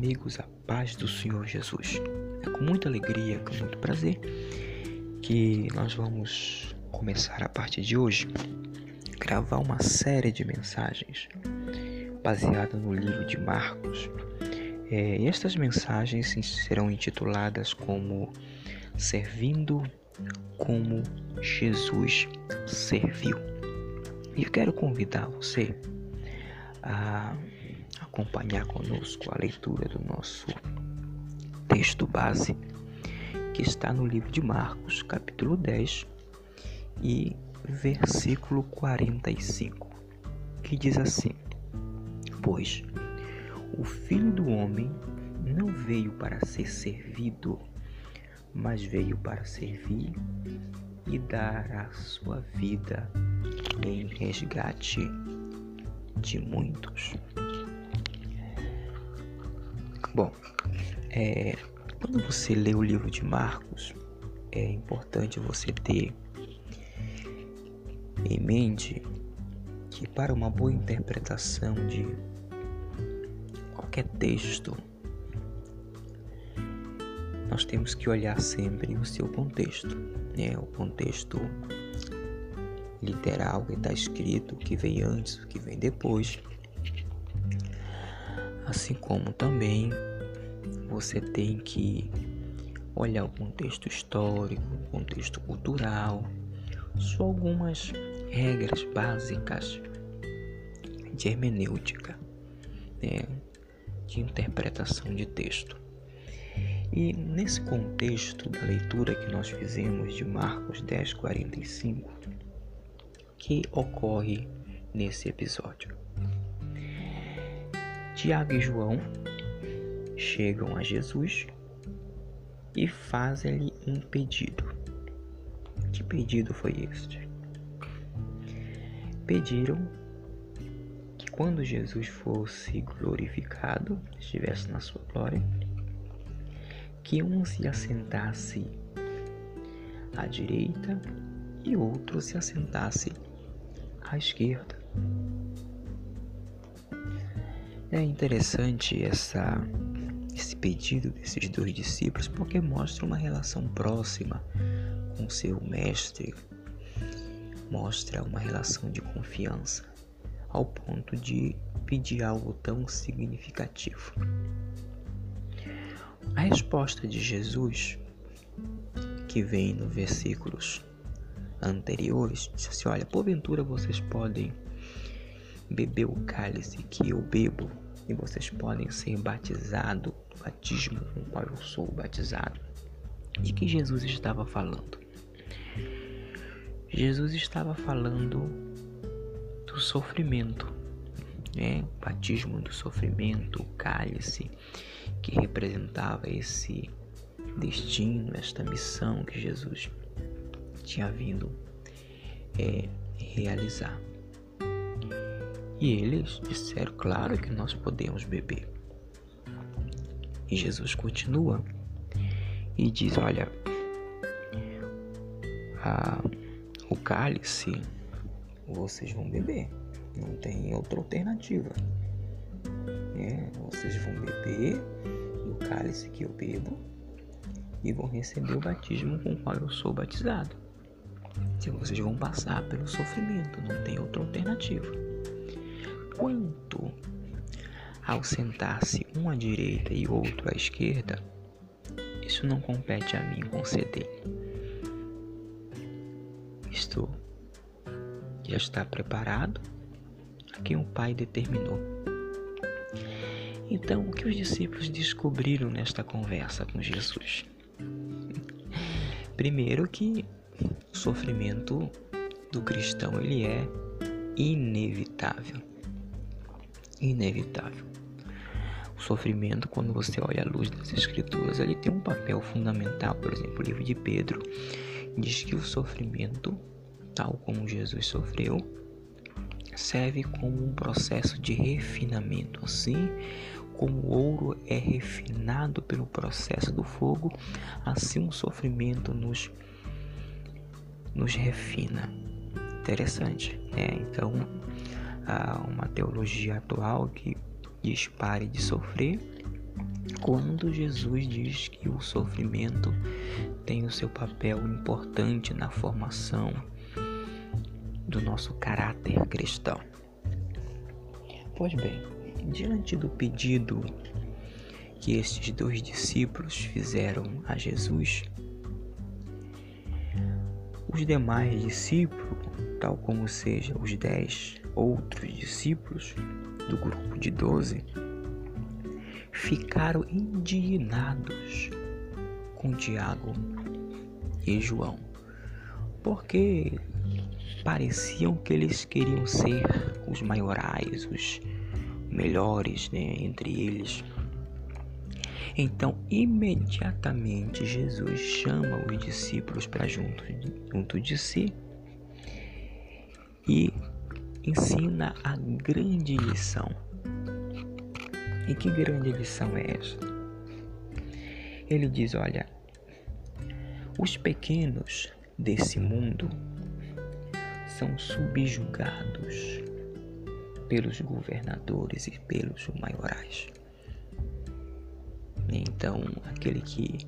amigos, a paz do Senhor Jesus. É com muita alegria, com muito prazer, que nós vamos começar a partir de hoje gravar uma série de mensagens baseada no livro de Marcos. É, e estas mensagens serão intituladas como Servindo como Jesus serviu. E eu quero convidar você a acompanhar conosco a leitura do nosso texto base, que está no livro de Marcos, capítulo 10 e versículo 45, que diz assim: Pois o filho do homem não veio para ser servido, mas veio para servir e dar a sua vida em resgate de muitos. Bom, é, quando você lê o livro de Marcos, é importante você ter em mente que para uma boa interpretação de qualquer texto, nós temos que olhar sempre o seu contexto, né? o contexto literal que está escrito, o que vem antes, o que vem depois assim como também você tem que olhar o contexto histórico, o contexto cultural, só algumas regras básicas de hermenêutica, né, de interpretação de texto. E nesse contexto da leitura que nós fizemos de Marcos 10:45, que ocorre nesse episódio? Tiago e João chegam a Jesus e fazem-lhe um pedido. Que pedido foi este? Pediram que quando Jesus fosse glorificado, estivesse na sua glória, que um se assentasse à direita e outro se assentasse à esquerda. É interessante essa, esse pedido desses dois discípulos porque mostra uma relação próxima com seu mestre, mostra uma relação de confiança, ao ponto de pedir algo tão significativo. A resposta de Jesus, que vem nos versículos anteriores, diz assim: Olha, porventura vocês podem beber o cálice que eu bebo e vocês podem ser batizados no batismo com o qual eu sou batizado. De que Jesus estava falando? Jesus estava falando do sofrimento, né? O batismo do sofrimento, o cálice que representava esse destino, esta missão que Jesus tinha vindo é, realizar. E eles disseram, claro que nós podemos beber. E Jesus continua e diz: Olha, a, o cálice vocês vão beber, não tem outra alternativa. É, vocês vão beber do cálice que eu bebo e vão receber o batismo com o qual eu sou batizado. Se vocês vão passar pelo sofrimento, não tem outra alternativa. Quanto ao sentar-se um à direita e outro à esquerda, isso não compete a mim conceder. Isto já está preparado a quem o Pai determinou. Então, o que os discípulos descobriram nesta conversa com Jesus? Primeiro que o sofrimento do cristão ele é inevitável inevitável. O sofrimento, quando você olha a luz das Escrituras, ele tem um papel fundamental. Por exemplo, o livro de Pedro diz que o sofrimento, tal como Jesus sofreu, serve como um processo de refinamento. Assim como o ouro é refinado pelo processo do fogo, assim o sofrimento nos, nos refina. Interessante, né? Então, a uma teologia atual que diz pare de sofrer, quando Jesus diz que o sofrimento tem o seu papel importante na formação do nosso caráter cristão. Pois bem, diante do pedido que estes dois discípulos fizeram a Jesus, os demais discípulos, tal como seja os dez outros discípulos do grupo de doze, ficaram indignados com Tiago e João, porque pareciam que eles queriam ser os maiorais, os melhores né, entre eles. Então, imediatamente, Jesus chama os discípulos para junto, junto de si e ensina a grande lição. E que grande lição é essa? Ele diz: Olha, os pequenos desse mundo são subjugados pelos governadores e pelos maiorais. Então, aquele que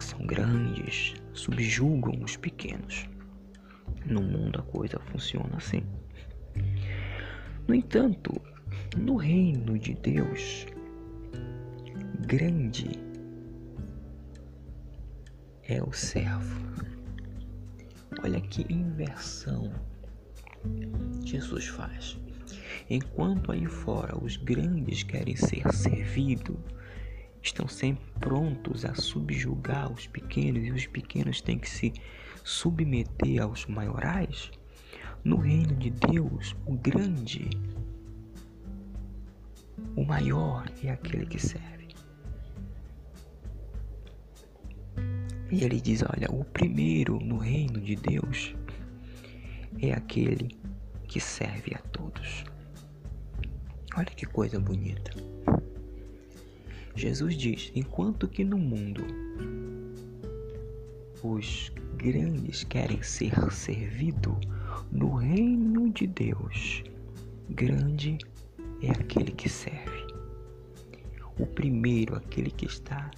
são grandes subjugam os pequenos. No mundo a coisa funciona assim. No entanto, no reino de Deus, grande é o servo. Olha que inversão Jesus faz. Enquanto aí fora os grandes querem ser servidos, estão sempre prontos a subjugar os pequenos e os pequenos têm que se submeter aos maiorais, no reino de Deus, o grande, o maior é aquele que serve. E ele diz: Olha, o primeiro no reino de Deus é aquele que serve a todos. Olha que coisa bonita. Jesus diz: enquanto que no mundo os grandes querem ser servidos, no reino de Deus, grande é aquele que serve. O primeiro, aquele que está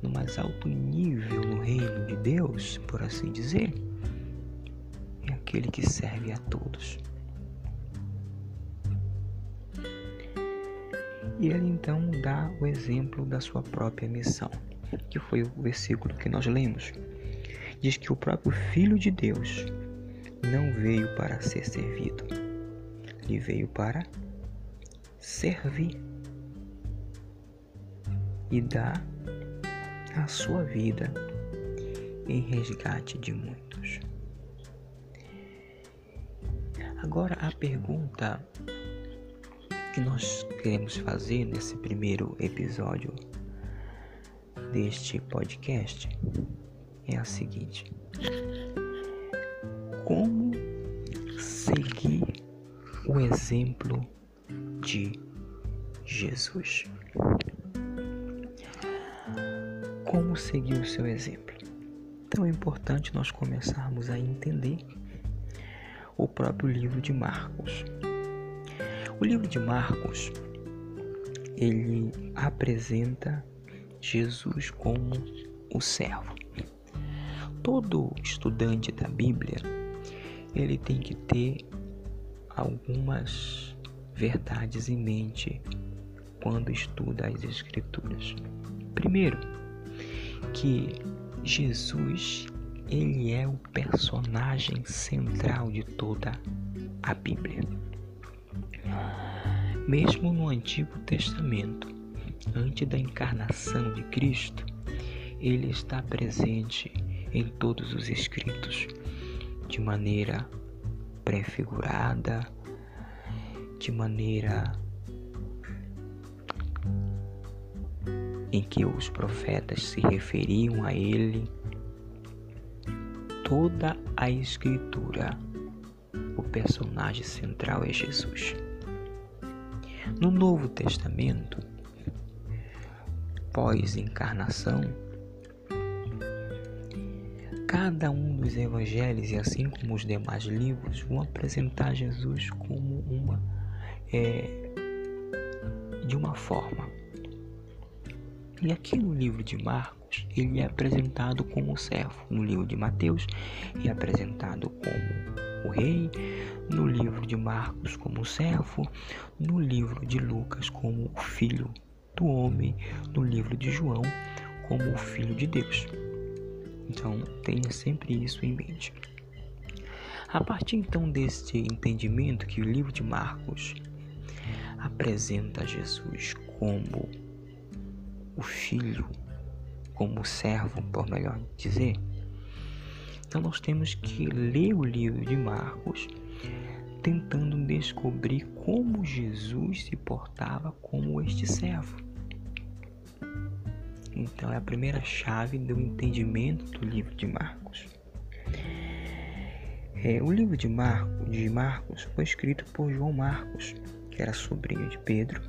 no mais alto nível no reino de Deus, por assim dizer, é aquele que serve a todos. E ele então dá o exemplo da sua própria missão, que foi o versículo que nós lemos. Diz que o próprio Filho de Deus não veio para ser servido, ele veio para servir e dar a sua vida em resgate de muitos. Agora a pergunta que nós queremos fazer nesse primeiro episódio deste podcast é a seguinte: Como seguir o exemplo de Jesus? Como seguir o seu exemplo? Então é importante nós começarmos a entender o próprio livro de Marcos. O livro de Marcos, ele apresenta Jesus como o servo. Todo estudante da Bíblia, ele tem que ter algumas verdades em mente quando estuda as escrituras. Primeiro, que Jesus, ele é o personagem central de toda a Bíblia. Mesmo no Antigo Testamento, antes da encarnação de Cristo, ele está presente em todos os escritos, de maneira prefigurada, de maneira em que os profetas se referiam a ele. Toda a escritura, o personagem central é Jesus. No Novo Testamento, pós-encarnação, cada um dos evangelhos, e assim como os demais livros, vão apresentar Jesus como uma, é, de uma forma. E aqui no livro de Marcos, ele é apresentado como servo. No livro de Mateus, ele é apresentado como o rei. No livro de Marcos, como servo. No livro de Lucas, como o filho do homem. No livro de João, como o filho de Deus. Então, tenha sempre isso em mente. A partir então deste entendimento que o livro de Marcos apresenta Jesus como o filho, como o servo, por melhor dizer, então nós temos que ler o livro de Marcos tentando descobrir como Jesus se portava como este servo. Então é a primeira chave do entendimento do livro de Marcos. É, o livro de, Marco, de Marcos foi escrito por João Marcos, que era sobrinho de Pedro,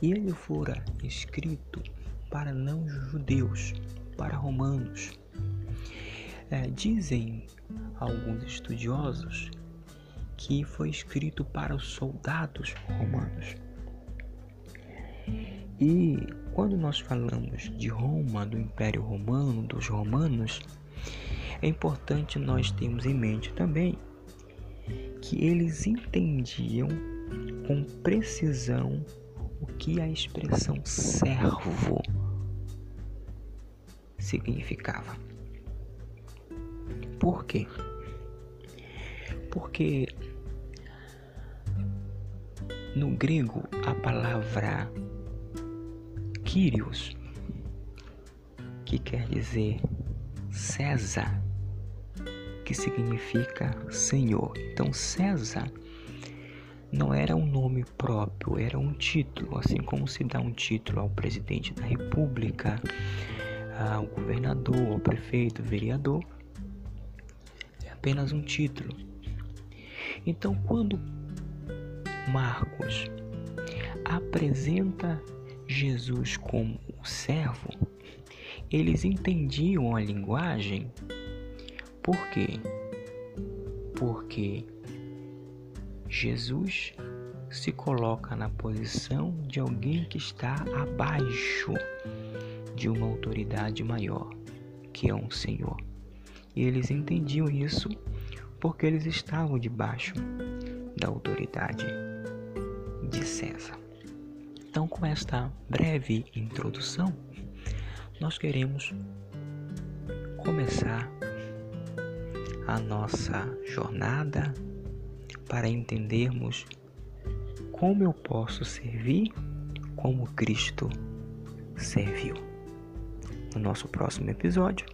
e ele fora escrito para não judeus, para romanos. É, dizem alguns estudiosos que foi escrito para os soldados romanos. E quando nós falamos de Roma, do Império Romano, dos romanos, é importante nós termos em mente também que eles entendiam com precisão o que a expressão servo significava. Por quê? Porque no grego a palavra Kyrios, que quer dizer César, que significa Senhor. Então, César não era um nome próprio, era um título, assim como se dá um título ao presidente da República, ao governador, ao prefeito, vereador. É apenas um título. Então, quando Marcos apresenta Jesus como o servo, eles entendiam a linguagem por quê? Porque Jesus se coloca na posição de alguém que está abaixo de uma autoridade maior, que é um Senhor. E eles entendiam isso porque eles estavam debaixo da autoridade de César. Então, com esta breve introdução, nós queremos começar a nossa jornada para entendermos como eu posso servir como Cristo serviu. No nosso próximo episódio,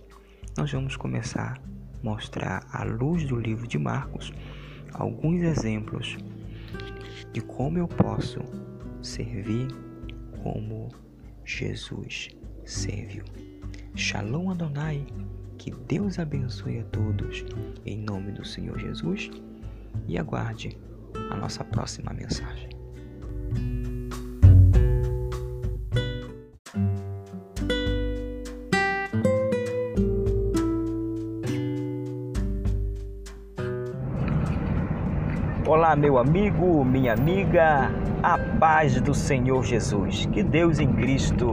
nós vamos começar a mostrar à luz do livro de Marcos alguns exemplos de como eu posso servir como Jesus serviu. Shalom Adonai. Que Deus abençoe a todos em nome do Senhor Jesus e aguarde a nossa próxima mensagem. Olá, meu amigo, minha amiga, a paz do Senhor Jesus. Que Deus em Cristo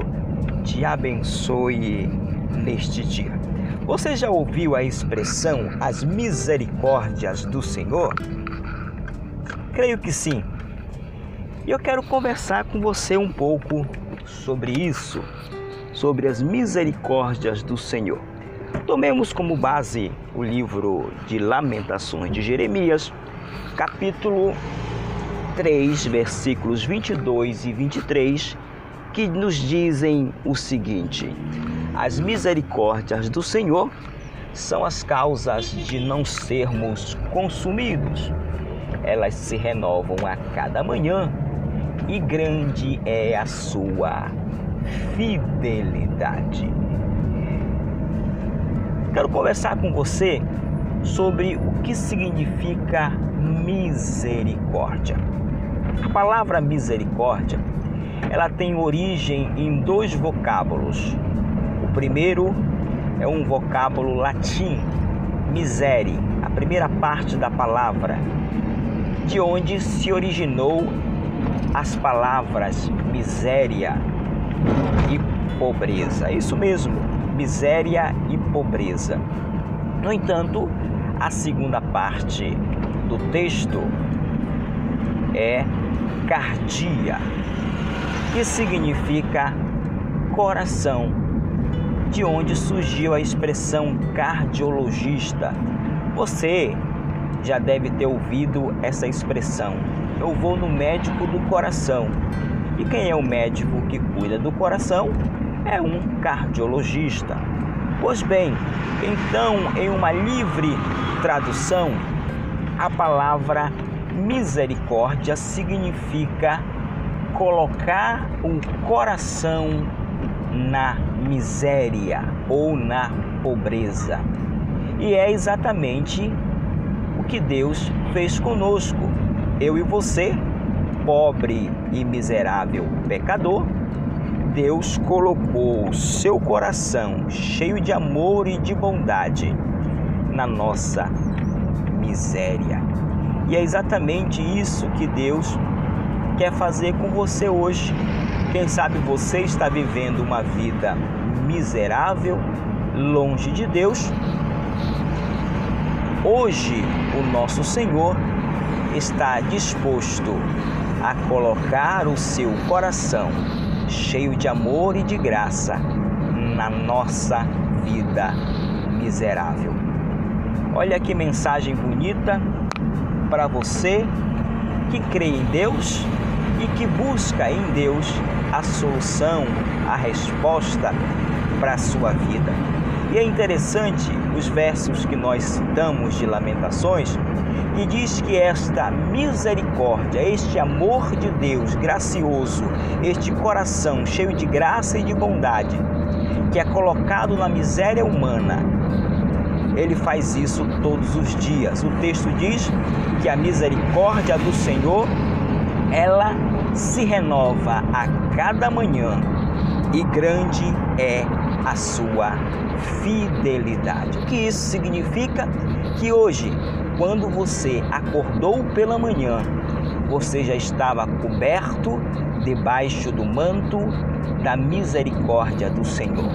te abençoe neste dia. Você já ouviu a expressão as misericórdias do Senhor? Creio que sim. E eu quero conversar com você um pouco sobre isso, sobre as misericórdias do Senhor. Tomemos como base o livro de Lamentações de Jeremias, capítulo 3, versículos 22 e 23, que nos dizem o seguinte: As misericórdias do Senhor são as causas de não sermos consumidos. Elas se renovam a cada manhã e grande é a sua fidelidade. Quero conversar com você sobre o que significa misericórdia. A palavra misericórdia ela tem origem em dois vocábulos. O primeiro é um vocábulo latim, misere, a primeira parte da palavra, de onde se originou as palavras miséria e pobreza. Isso mesmo, miséria e pobreza. No entanto, a segunda parte do texto é cardia, que significa coração, de onde surgiu a expressão cardiologista. Você já deve ter ouvido essa expressão. Eu vou no médico do coração. E quem é o médico que cuida do coração? É um cardiologista. Pois bem, então, em uma livre tradução, a palavra misericórdia significa colocar o coração na miséria ou na pobreza. E é exatamente o que Deus fez conosco. Eu e você, pobre e miserável pecador, Deus colocou o seu coração cheio de amor e de bondade na nossa miséria. E é exatamente isso que Deus quer fazer com você hoje. Quem sabe você está vivendo uma vida miserável, longe de Deus. Hoje, o nosso Senhor está disposto a colocar o seu coração cheio de amor e de graça na nossa vida miserável. Olha que mensagem bonita para você que crê em Deus e que busca em Deus a solução, a resposta para a sua vida. E é interessante os versos que nós citamos de Lamentações, que diz que esta misericórdia, este amor de Deus gracioso, este coração cheio de graça e de bondade, que é colocado na miséria humana, ele faz isso todos os dias. O texto diz que a misericórdia do Senhor, ela se renova a cada manhã e grande é a sua fidelidade. O que isso significa? Que hoje, quando você acordou pela manhã, você já estava coberto debaixo do manto da misericórdia do Senhor.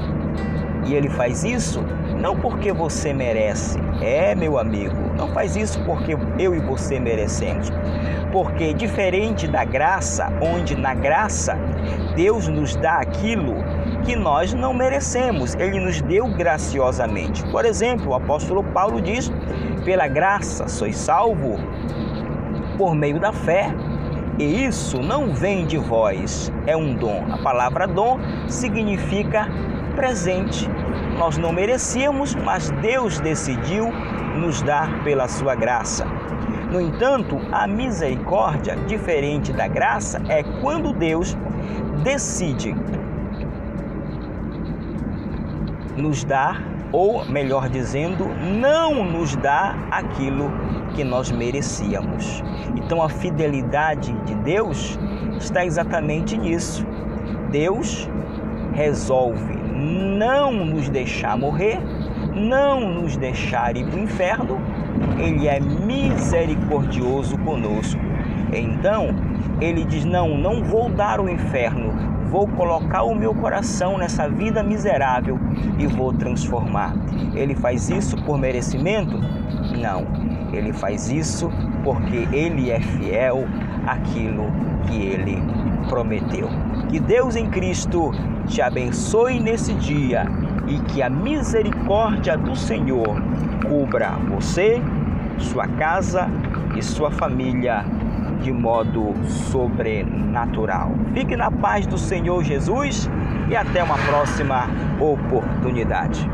E ele faz isso não porque você merece, é meu amigo, não faz isso porque eu e você merecemos. Porque diferente da graça, onde na graça Deus nos dá aquilo que nós não merecemos, ele nos deu graciosamente. Por exemplo, o apóstolo Paulo diz: "Pela graça sois salvo por meio da fé". E isso não vem de vós, é um dom. A palavra dom significa presente. Nós não merecíamos, mas Deus decidiu nos dar pela sua graça. No entanto, a misericórdia, diferente da graça, é quando Deus decide nos dar, ou melhor dizendo, não nos dá aquilo que nós merecíamos. Então a fidelidade de Deus está exatamente nisso. Deus resolve não nos deixar morrer, não nos deixar ir para o inferno, ele é misericordioso conosco. Então, ele diz: Não, não vou dar o inferno, vou colocar o meu coração nessa vida miserável e vou transformar. Ele faz isso por merecimento? Não, ele faz isso porque ele é fiel àquilo que ele prometeu. Que Deus em Cristo te abençoe nesse dia e que a misericórdia do Senhor cubra você, sua casa e sua família de modo sobrenatural. Fique na paz do Senhor Jesus e até uma próxima oportunidade.